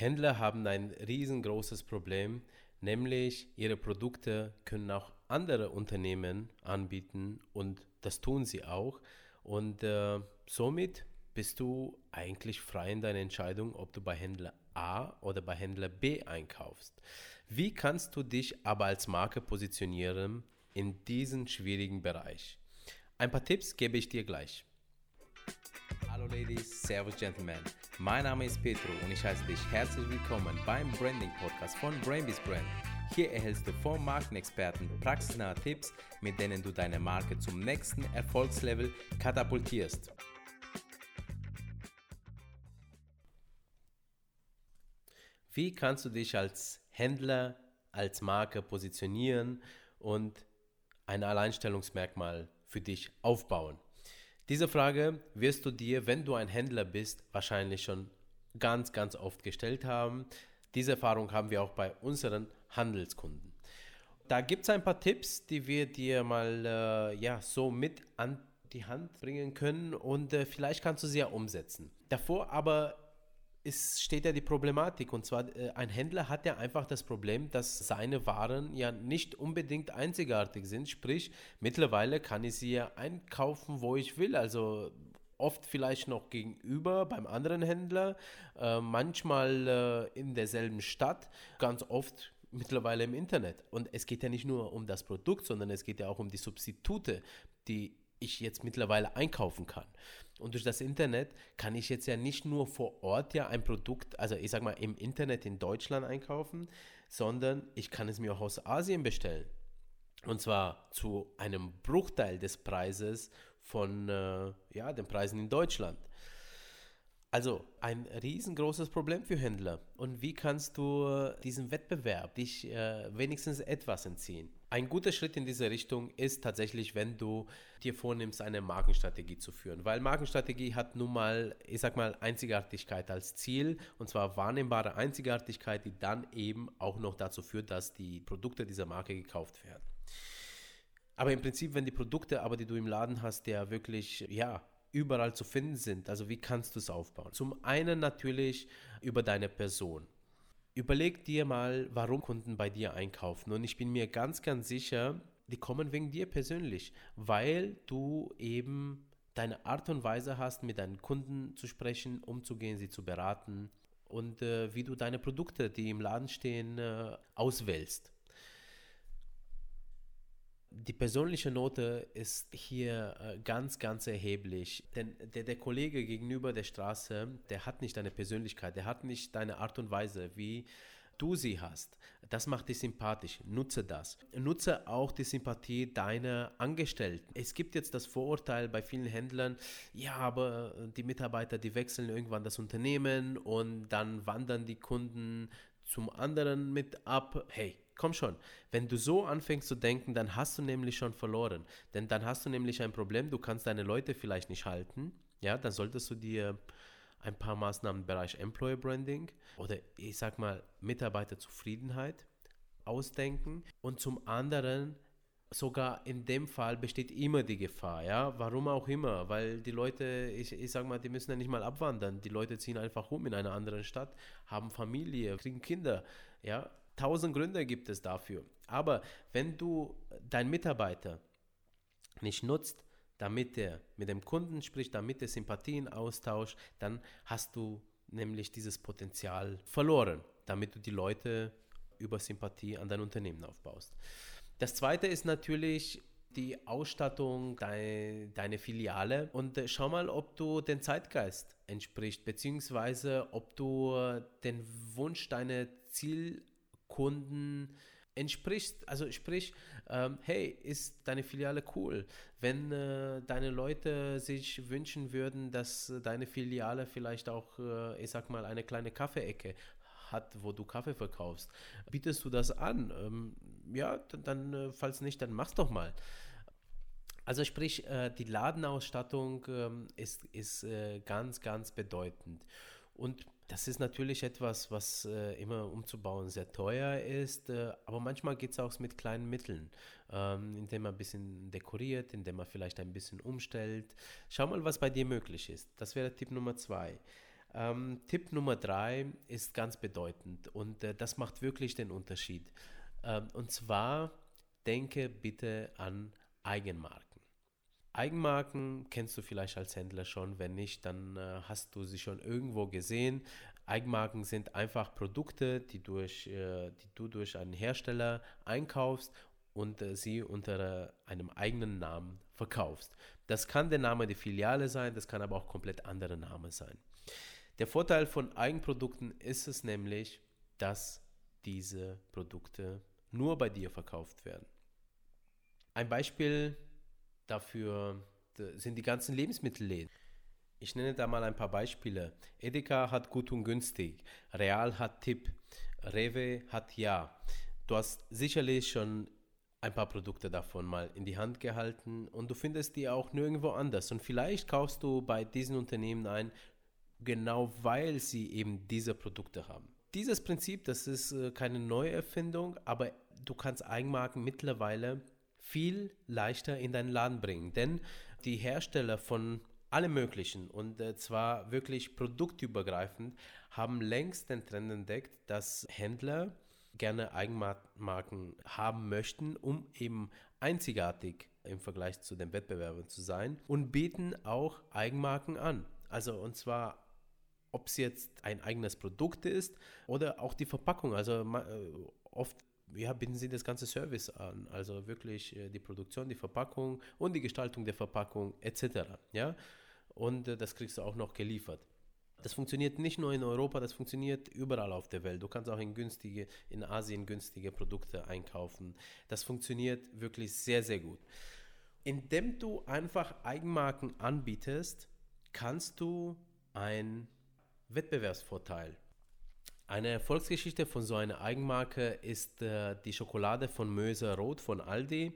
Händler haben ein riesengroßes Problem, nämlich ihre Produkte können auch andere Unternehmen anbieten und das tun sie auch. Und äh, somit bist du eigentlich frei in deiner Entscheidung, ob du bei Händler A oder bei Händler B einkaufst. Wie kannst du dich aber als Marke positionieren in diesem schwierigen Bereich? Ein paar Tipps gebe ich dir gleich. Ladies, Servus Gentlemen. Mein Name ist Petro und ich heiße dich herzlich willkommen beim Branding Podcast von Brainbees Brand. Hier erhältst du vom Markenexperten praxisnahe Tipps, mit denen du deine Marke zum nächsten Erfolgslevel katapultierst. Wie kannst du dich als Händler, als Marke positionieren und ein Alleinstellungsmerkmal für dich aufbauen? Diese Frage wirst du dir, wenn du ein Händler bist, wahrscheinlich schon ganz, ganz oft gestellt haben. Diese Erfahrung haben wir auch bei unseren Handelskunden. Da gibt es ein paar Tipps, die wir dir mal äh, ja, so mit an die Hand bringen können und äh, vielleicht kannst du sie ja umsetzen. Davor aber ist, steht ja die Problematik und zwar äh, ein Händler hat ja einfach das Problem, dass seine Waren ja nicht unbedingt einzigartig sind. Sprich, mittlerweile kann ich sie ja einkaufen, wo ich will. Also oft vielleicht noch gegenüber beim anderen Händler, äh, manchmal äh, in derselben Stadt, ganz oft mittlerweile im Internet. Und es geht ja nicht nur um das Produkt, sondern es geht ja auch um die Substitute, die ich jetzt mittlerweile einkaufen kann. Und durch das Internet kann ich jetzt ja nicht nur vor Ort ja ein Produkt, also ich sag mal im Internet in Deutschland einkaufen, sondern ich kann es mir auch aus Asien bestellen. Und zwar zu einem Bruchteil des Preises von äh, ja, den Preisen in Deutschland. Also ein riesengroßes Problem für Händler. Und wie kannst du diesem Wettbewerb dich äh, wenigstens etwas entziehen? Ein guter Schritt in diese Richtung ist tatsächlich, wenn du dir vornimmst, eine Markenstrategie zu führen. Weil Markenstrategie hat nun mal, ich sag mal, Einzigartigkeit als Ziel. Und zwar wahrnehmbare Einzigartigkeit, die dann eben auch noch dazu führt, dass die Produkte dieser Marke gekauft werden. Aber im Prinzip, wenn die Produkte aber, die du im Laden hast, der wirklich, ja, überall zu finden sind. Also wie kannst du es aufbauen? Zum einen natürlich über deine Person. Überleg dir mal, warum Kunden bei dir einkaufen. Und ich bin mir ganz, ganz sicher, die kommen wegen dir persönlich, weil du eben deine Art und Weise hast, mit deinen Kunden zu sprechen, umzugehen, sie zu beraten und äh, wie du deine Produkte, die im Laden stehen, äh, auswählst. Die persönliche Note ist hier äh, ganz, ganz erheblich. Denn der, der Kollege gegenüber der Straße, der hat nicht deine Persönlichkeit, der hat nicht deine Art und Weise, wie du sie hast. Das macht dich sympathisch. Nutze das. Nutze auch die Sympathie deiner Angestellten. Es gibt jetzt das Vorurteil bei vielen Händlern, ja, aber die Mitarbeiter, die wechseln irgendwann das Unternehmen und dann wandern die Kunden zum anderen mit ab. Hey, komm schon, wenn du so anfängst zu denken, dann hast du nämlich schon verloren. Denn dann hast du nämlich ein Problem, du kannst deine Leute vielleicht nicht halten. Ja, dann solltest du dir ein paar Maßnahmen im Bereich Employer Branding oder ich sag mal Mitarbeiterzufriedenheit ausdenken. Und zum anderen sogar in dem Fall besteht immer die Gefahr, ja, warum auch immer, weil die Leute, ich, ich sag mal, die müssen ja nicht mal abwandern, die Leute ziehen einfach um in einer anderen Stadt, haben Familie, kriegen Kinder, ja, Tausend Gründe gibt es dafür. Aber wenn du deinen Mitarbeiter nicht nutzt, damit er mit dem Kunden spricht, damit er Sympathien austauscht, dann hast du nämlich dieses Potenzial verloren, damit du die Leute über Sympathie an dein Unternehmen aufbaust. Das zweite ist natürlich die Ausstattung, deine, deine Filiale und äh, schau mal, ob du den Zeitgeist entspricht, beziehungsweise ob du den Wunsch deiner Ziel Kunden entsprichst. Also sprich, ähm, hey, ist deine Filiale cool? Wenn äh, deine Leute sich wünschen würden, dass deine Filiale vielleicht auch, äh, ich sag mal, eine kleine Kaffeeecke hat, wo du Kaffee verkaufst, bietest du das an? Ähm, ja, dann, dann, äh, falls nicht, dann mach's doch mal. Also sprich, äh, die Ladenausstattung ähm, ist, ist äh, ganz, ganz bedeutend. Und das ist natürlich etwas, was äh, immer umzubauen sehr teuer ist, äh, aber manchmal geht es auch mit kleinen Mitteln, ähm, indem man ein bisschen dekoriert, indem man vielleicht ein bisschen umstellt. Schau mal, was bei dir möglich ist. Das wäre Tipp Nummer zwei. Ähm, Tipp Nummer drei ist ganz bedeutend und äh, das macht wirklich den Unterschied. Ähm, und zwar denke bitte an Eigenmarken. Eigenmarken kennst du vielleicht als Händler schon, wenn nicht, dann äh, hast du sie schon irgendwo gesehen. Eigenmarken sind einfach Produkte, die, durch, äh, die du durch einen Hersteller einkaufst und äh, sie unter einem eigenen Namen verkaufst. Das kann der Name der Filiale sein, das kann aber auch komplett anderer Name sein. Der Vorteil von Eigenprodukten ist es nämlich, dass diese Produkte nur bei dir verkauft werden. Ein Beispiel dafür sind die ganzen Lebensmittelläden. Ich nenne da mal ein paar Beispiele. Edeka hat gut und günstig, Real hat Tipp, Rewe hat Ja. Du hast sicherlich schon ein paar Produkte davon mal in die Hand gehalten und du findest die auch nirgendwo anders. Und vielleicht kaufst du bei diesen Unternehmen ein, genau weil sie eben diese Produkte haben. Dieses Prinzip, das ist äh, keine neue Erfindung, aber du kannst Eigenmarken mittlerweile viel leichter in deinen Laden bringen. Denn die Hersteller von allem Möglichen und äh, zwar wirklich produktübergreifend haben längst den Trend entdeckt, dass Händler gerne Eigenmarken haben möchten, um eben einzigartig im Vergleich zu den Wettbewerbern zu sein und bieten auch Eigenmarken an. Also und zwar ob es jetzt ein eigenes Produkt ist oder auch die Verpackung. Also äh, oft ja, bieten sie das ganze Service an. Also wirklich äh, die Produktion, die Verpackung und die Gestaltung der Verpackung etc. Ja? Und äh, das kriegst du auch noch geliefert. Das funktioniert nicht nur in Europa, das funktioniert überall auf der Welt. Du kannst auch in günstige, in Asien günstige Produkte einkaufen. Das funktioniert wirklich sehr, sehr gut. Indem du einfach Eigenmarken anbietest, kannst du einen Wettbewerbsvorteil. Eine Erfolgsgeschichte von so einer Eigenmarke ist äh, die Schokolade von Möser Rot von Aldi.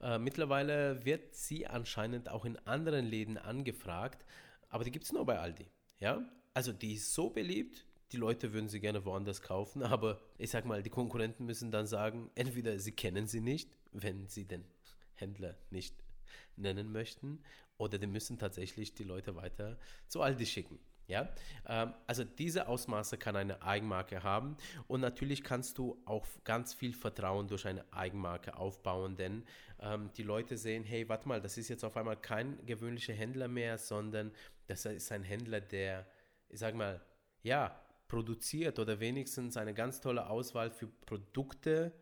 Äh, mittlerweile wird sie anscheinend auch in anderen Läden angefragt, aber die gibt es nur bei Aldi. Ja? Also die ist so beliebt, die Leute würden sie gerne woanders kaufen, aber ich sag mal, die Konkurrenten müssen dann sagen, entweder sie kennen sie nicht, wenn sie den Händler nicht nennen möchten, oder die müssen tatsächlich die Leute weiter zu Aldi schicken. Ja, ähm, also diese Ausmaße kann eine Eigenmarke haben. Und natürlich kannst du auch ganz viel Vertrauen durch eine Eigenmarke aufbauen, denn ähm, die Leute sehen, hey, warte mal, das ist jetzt auf einmal kein gewöhnlicher Händler mehr, sondern das ist ein Händler, der ich sag mal, ja, produziert oder wenigstens eine ganz tolle Auswahl für Produkte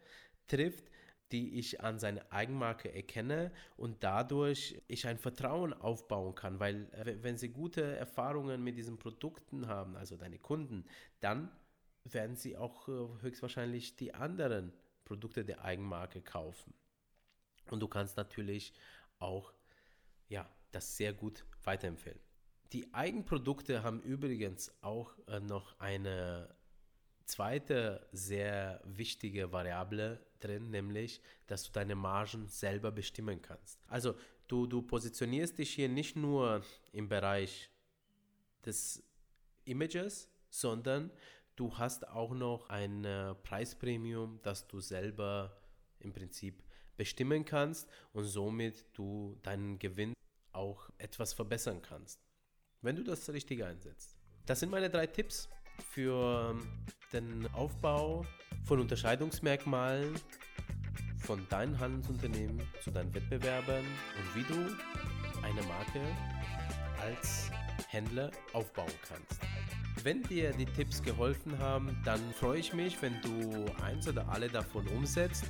trifft, die ich an seine Eigenmarke erkenne und dadurch ich ein Vertrauen aufbauen kann, weil äh, wenn sie gute Erfahrungen mit diesen Produkten haben, also deine Kunden, dann werden sie auch äh, höchstwahrscheinlich die anderen Produkte der Eigenmarke kaufen. Und du kannst natürlich auch ja, das sehr gut weiterempfehlen. Die Eigenprodukte haben übrigens auch äh, noch eine zweite sehr wichtige Variable drin, nämlich, dass du deine Margen selber bestimmen kannst. Also du, du positionierst dich hier nicht nur im Bereich des Images, sondern du hast auch noch ein äh, Preispremium, das du selber im Prinzip bestimmen kannst und somit du deinen Gewinn auch etwas verbessern kannst wenn du das richtig einsetzt. Das sind meine drei Tipps für den Aufbau von Unterscheidungsmerkmalen von deinem Handelsunternehmen zu deinen Wettbewerbern und wie du eine Marke als Händler aufbauen kannst. Wenn dir die Tipps geholfen haben, dann freue ich mich, wenn du eins oder alle davon umsetzt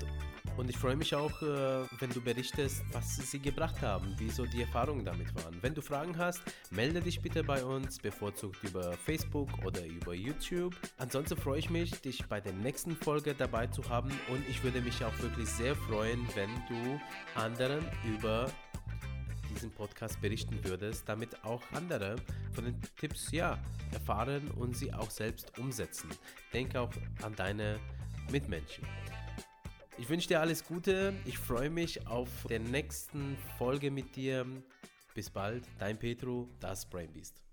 und ich freue mich auch, äh, wenn du berichtest, was sie gebracht haben, wie so die Erfahrungen damit waren. Wenn du Fragen hast, melde dich bitte bei uns, bevorzugt über Facebook oder über YouTube. Ansonsten freue ich mich, dich bei der nächsten Folge dabei zu haben und ich würde mich auch wirklich sehr freuen, wenn du anderen über diesen Podcast berichten würdest, damit auch andere von den Tipps ja erfahren und sie auch selbst umsetzen. Denke auch an deine Mitmenschen. Ich wünsche dir alles Gute. Ich freue mich auf der nächsten Folge mit dir. Bis bald, dein Petro, das Brainbeast.